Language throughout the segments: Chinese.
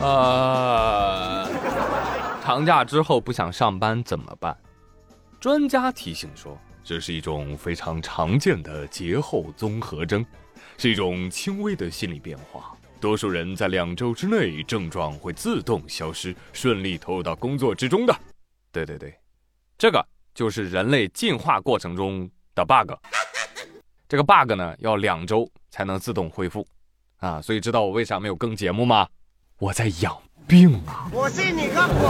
呃，长假之后不想上班怎么办？专家提醒说，这是一种非常常见的节后综合征，是一种轻微的心理变化。多数人在两周之内症状会自动消失，顺利投入到工作之中的。对对对，这个就是人类进化过程中的 bug。这个 bug 呢，要两周才能自动恢复啊！所以知道我为啥没有更节目吗？我在养病啊！我信你个鬼！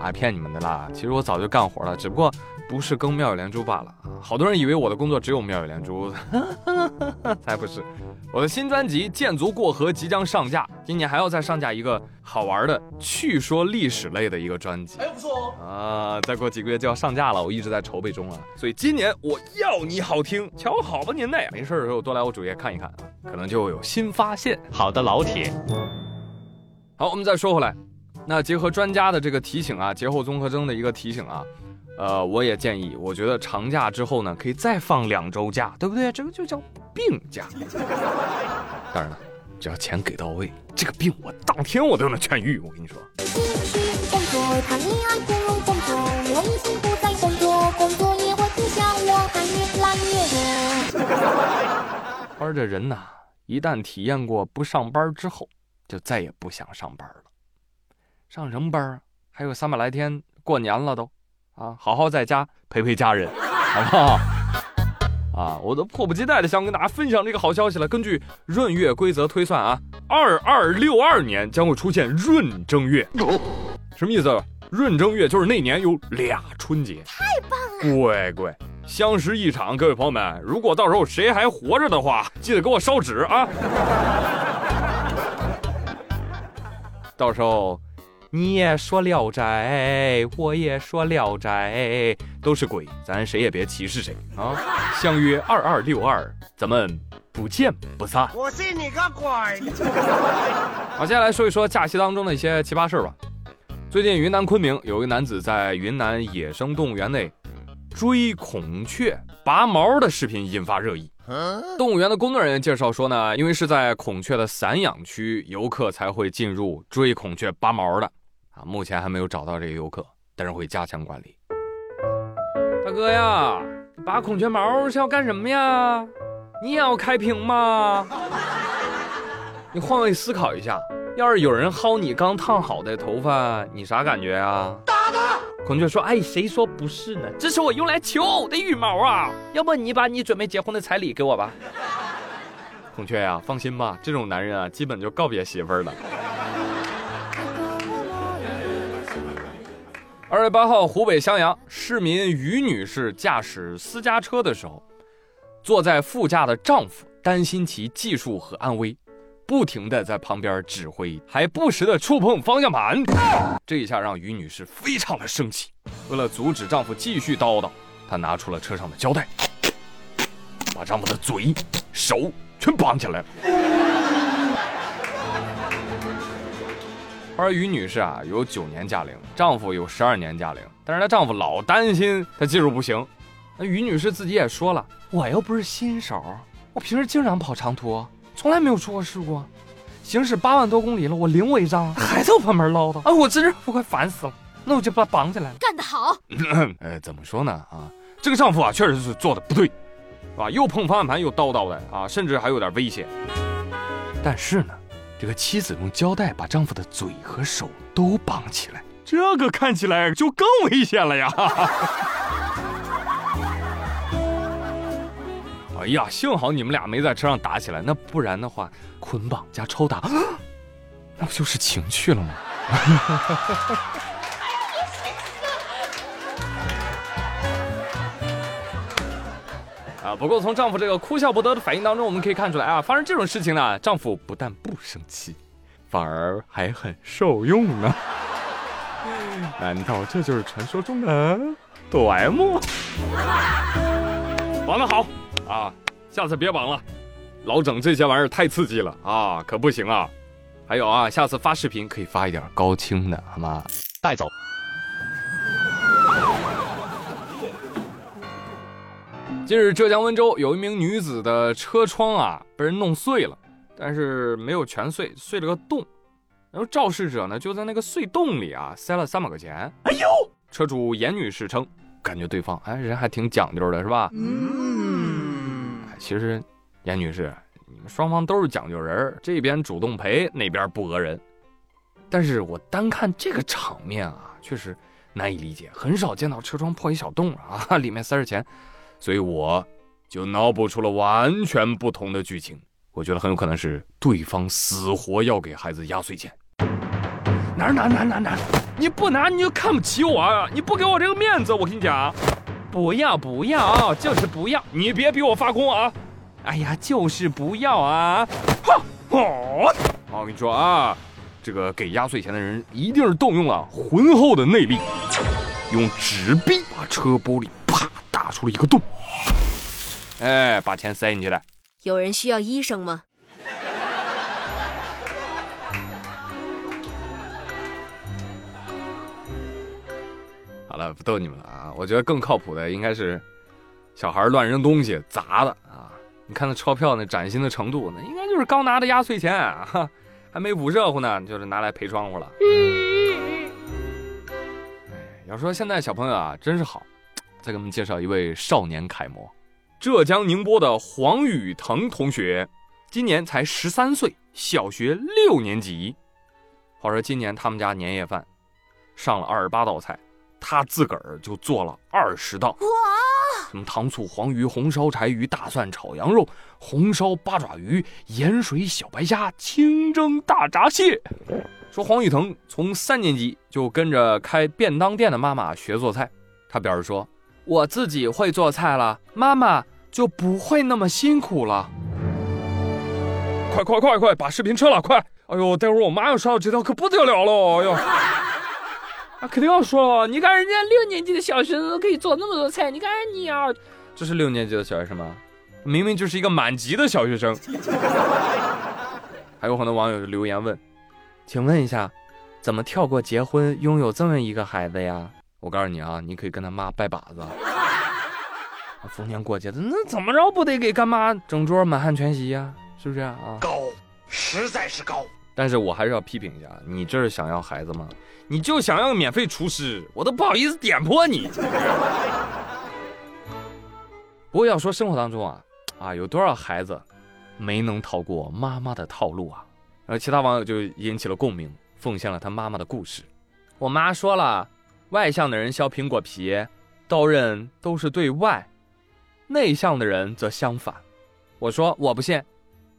啊，骗你们的啦！其实我早就干活了，只不过不是更妙语连珠罢了啊！好多人以为我的工作只有妙语连珠，才不是！我的新专辑《剑足过河》即将上架，今年还要再上架一个好玩的趣说历史类的一个专辑，哎，不错哦！啊，再过几个月就要上架了，我一直在筹备中啊，所以今年我要你好听，瞧好吧您呢，没事的时候多来我主页看一看，可能就有新发现。好的，老铁。好，我们再说回来，那结合专家的这个提醒啊，节后综合征的一个提醒啊。呃，我也建议，我觉得长假之后呢，可以再放两周假，对不对？这个就叫病假。当然了，只要钱给到位，这个病我当天我都能痊愈。我跟你说。而这人呐，一旦体验过不上班之后，就再也不想上班了。上什么班啊？还有三百来天，过年了都。啊，好好在家陪陪家人，好不好？啊，我都迫不及待的想跟大家分享这个好消息了。根据闰月规则推算啊，二二六二年将会出现闰正月，什么意思？闰正月就是那年有俩春节，太棒了！乖乖，相识一场，各位朋友们，如果到时候谁还活着的话，记得给我烧纸啊！到时候。你也说《聊斋》，我也说《聊斋》，都是鬼，咱谁也别歧视谁啊！相约二二六二，咱们不见不散。我信你个鬼！好，接下来说一说假期当中的一些奇葩事儿吧。最近云南昆明有一个男子在云南野生动物园内追孔雀拔毛的视频引发热议。动物园的工作人员介绍说呢，因为是在孔雀的散养区，游客才会进入追孔雀拔毛的。啊，目前还没有找到这个游客，但是会加强管理。大哥呀，拔孔雀毛是要干什么呀？你也要开屏吗？你换位思考一下，要是有人薅你刚烫好的头发，你啥感觉啊？打他！孔雀说：“哎，谁说不是呢？这是我用来求偶的羽毛啊！要不你把你准备结婚的彩礼给我吧。”孔雀呀，放心吧，这种男人啊，基本就告别媳妇儿了。二月八号，湖北襄阳市民于女士驾驶私家车的时候，坐在副驾的丈夫担心其技术和安危，不停的在旁边指挥，还不时的触碰方向盘。这一下让于女士非常的生气。为了阻止丈夫继续叨叨，她拿出了车上的胶带，把丈夫的嘴、手全绑起来了。而于女士啊，有九年驾龄，丈夫有十二年驾龄，但是她丈夫老担心她技术不行。那于女士自己也说了，我又不是新手，我平时经常跑长途，从来没有出过事故，行驶八万多公里了，我领我一张，还在我旁边唠叨，啊，我真是我快烦死了。那我就把她绑起来了。干得好！呃，怎么说呢？啊，这个丈夫啊，确实是做的不对，啊，又碰方向盘又叨叨的啊，甚至还有点危险。但是呢？这个妻子用胶带把丈夫的嘴和手都绑起来，这个看起来就更危险了呀！哎呀，幸好你们俩没在车上打起来，那不然的话，捆绑加抽打，那不就是情趣了吗？不过从丈夫这个哭笑不得的反应当中，我们可以看出来啊，发生这种事情呢，丈夫不但不生气，反而还很受用呢。难道这就是传说中的抖 M？绑得好啊！下次别绑了，老整这些玩意儿太刺激了啊，可不行啊！还有啊，下次发视频可以发一点高清的，好吗？带走。近日，浙江温州有一名女子的车窗啊被人弄碎了，但是没有全碎，碎了个洞。然后肇事者呢就在那个碎洞里啊塞了三百块钱。哎呦！车主严女士称，感觉对方哎人还挺讲究的，是吧？嗯。其实严女士，你们双方都是讲究人，这边主动赔，那边不讹人。但是我单看这个场面啊，确实难以理解，很少见到车窗破一小洞啊，里面塞着钱，所以我就脑补出了完全不同的剧情。我觉得很有可能是对方死活要给孩子压岁钱。拿拿拿拿拿！你不拿你就看不起我啊！你不给我这个面子，我跟你讲，不要不要，就是不要！你别逼我发功啊！哎呀，就是不要啊！哈！哦！我跟你说啊。这个给压岁钱的人一定是动用了浑厚的内力，用纸币把车玻璃打出了一个洞，哎，把钱塞进去了。有人需要医生吗？好了，不逗你们了啊！我觉得更靠谱的应该是小孩乱扔东西砸的啊！你看那钞票那崭新的程度，那应该就是刚拿的压岁钱啊！还没捂热乎呢，就是拿来赔窗户了。哎，要说现在小朋友啊，真是好。再给我们介绍一位少年楷模，浙江宁波的黄宇腾同学，今年才十三岁，小学六年级。话说今年他们家年夜饭上了二十八道菜，他自个儿就做了二十道。哇什么糖醋黄鱼、红烧柴鱼、大蒜炒羊肉、红烧八爪鱼、盐水小白虾、清蒸大闸蟹。说黄宇腾从三年级就跟着开便当店的妈妈学做菜，他表示说：“我自己会做菜了，妈妈就不会那么辛苦了。”快快快快，把视频撤了，快！哎呦，待会儿我妈要刷到这条，可不得了了！哎呦。啊，肯定要说了！你看人家六年级的小学生都可以做那么多菜，你看你啊，这是六年级的小学生吗？明明就是一个满级的小学生。还有很多网友留言问：“请问一下，怎么跳过结婚，拥有这么一个孩子呀？”我告诉你啊，你可以跟他妈拜把子。逢年过节的，那怎么着不得给干妈整桌满汉全席呀？是不是啊？高，实在是高。但是我还是要批评一下，你这是想要孩子吗？你就想要免费厨师，我都不好意思点破你。不过要说生活当中啊，啊有多少孩子没能逃过妈妈的套路啊？然后其他网友就引起了共鸣，奉献了他妈妈的故事。我妈说了，外向的人削苹果皮，刀刃都是对外；内向的人则相反。我说我不信，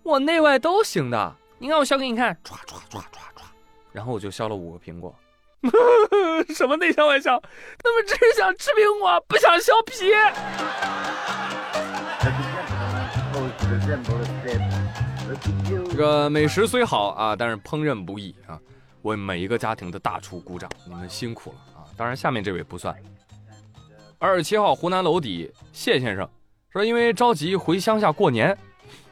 我内外都行的。你看我削给你看，唰唰唰唰唰，然后我就削了五个苹果。什么内向外向？他们只是想吃苹果，不想削皮。这个美食虽好啊，但是烹饪不易啊，为每一个家庭的大厨鼓掌，你们辛苦了！当然，下面这位不算。二十七号湖南娄底谢先生说，因为着急回乡下过年，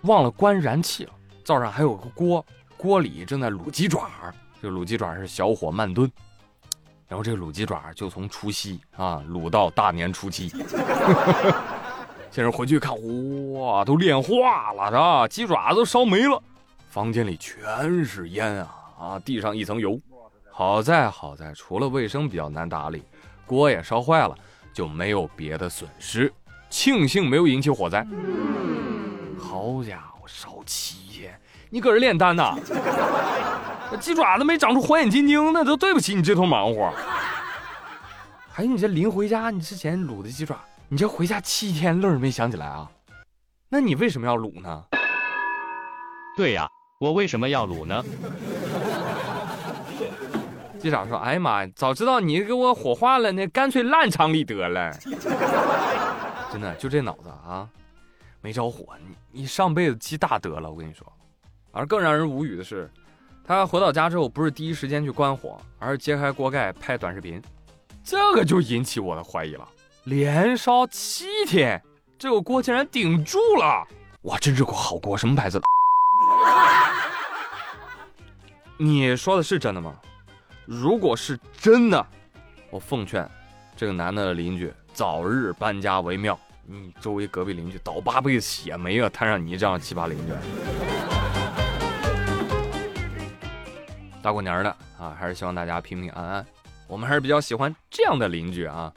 忘了关燃气了。灶上还有个锅，锅里正在卤鸡爪这卤鸡爪是小火慢炖，然后这个卤鸡爪就从除夕啊卤到大年初七。先生回去看，哇，都炼化了，是鸡爪都烧没了，房间里全是烟啊啊，地上一层油。好在好在，除了卫生比较难打理，锅也烧坏了，就没有别的损失。庆幸没有引起火灾。好家伙，烧七天，你搁这炼丹呐？那鸡爪子没长出火眼金睛，那都对不起你这头忙活。还有你这临回家，你之前卤的鸡爪，你这回家七天愣是没想起来啊？那你为什么要卤呢？对呀，我为什么要卤呢？机长说：“哎呀妈呀，早知道你给我火化了，那干脆烂厂里得了。真的就这脑子啊，没着火，你你上辈子积大德了，我跟你说。而更让人无语的是。”他回到家之后，不是第一时间去关火，而是揭开锅盖拍短视频，这个就引起我的怀疑了。连烧七天，这个锅竟然顶住了！哇，真是锅好锅，什么牌子的？你说的是真的吗？如果是真的，我奉劝这个男的邻居早日搬家为妙。你周围隔壁邻居倒八辈子血霉啊摊上你这样奇葩邻居。大过年的啊，还是希望大家平平安安。我们还是比较喜欢这样的邻居啊。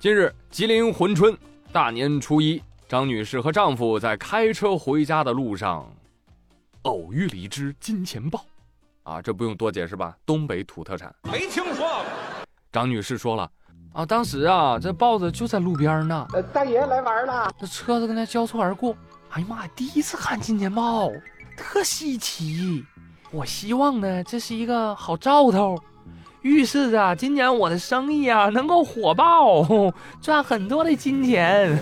近日，吉林珲春大年初一，张女士和丈夫在开车回家的路上，偶遇了一只金钱豹。啊，这不用多解释吧？东北土特产，没听说过。张女士说了，啊，当时啊，这豹子就在路边呢。呃，大爷来玩了。这车子跟他交错而过。哎呀妈呀，第一次看金钱豹，特稀奇。我希望呢，这是一个好兆头，预示着今年我的生意啊能够火爆，赚很多的金钱。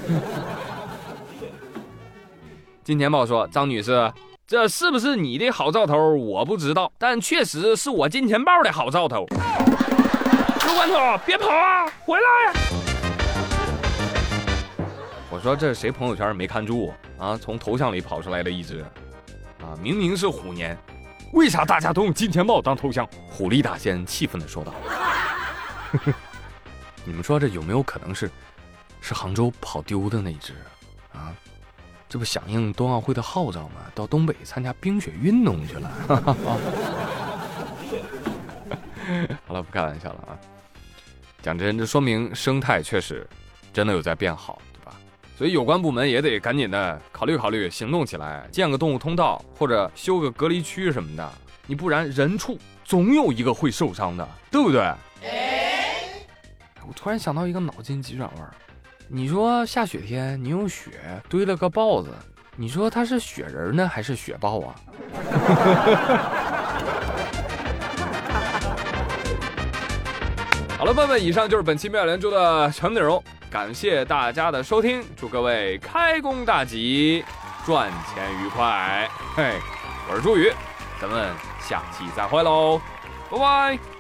金钱豹说：“张女士。”这是不是你的好兆头？我不知道，但确实是我金钱豹的好兆头。刘罐头，别跑啊，回来！我说这谁朋友圈没看住啊？从头像里跑出来的一只，啊，明明是虎年，为啥大家都用金钱豹当头像？虎力大仙气愤的说道：“ 你们说这有没有可能是，是杭州跑丢的那只？”这不响应冬奥会的号召吗？到东北参加冰雪运动去了。好了，不开玩笑了啊！讲真，这说明生态确实真的有在变好，对吧？所以有关部门也得赶紧的考虑考虑，行动起来，建个动物通道或者修个隔离区什么的。你不然人畜总有一个会受伤的，对不对？我突然想到一个脑筋急转弯。你说下雪天，你用雪堆了个豹子，你说它是雪人呢，还是雪豹啊？好了，朋友们，以上就是本期妙连珠的全部内容，感谢大家的收听，祝各位开工大吉，赚钱愉快。嘿，我是朱宇，咱们下期再会喽，拜拜。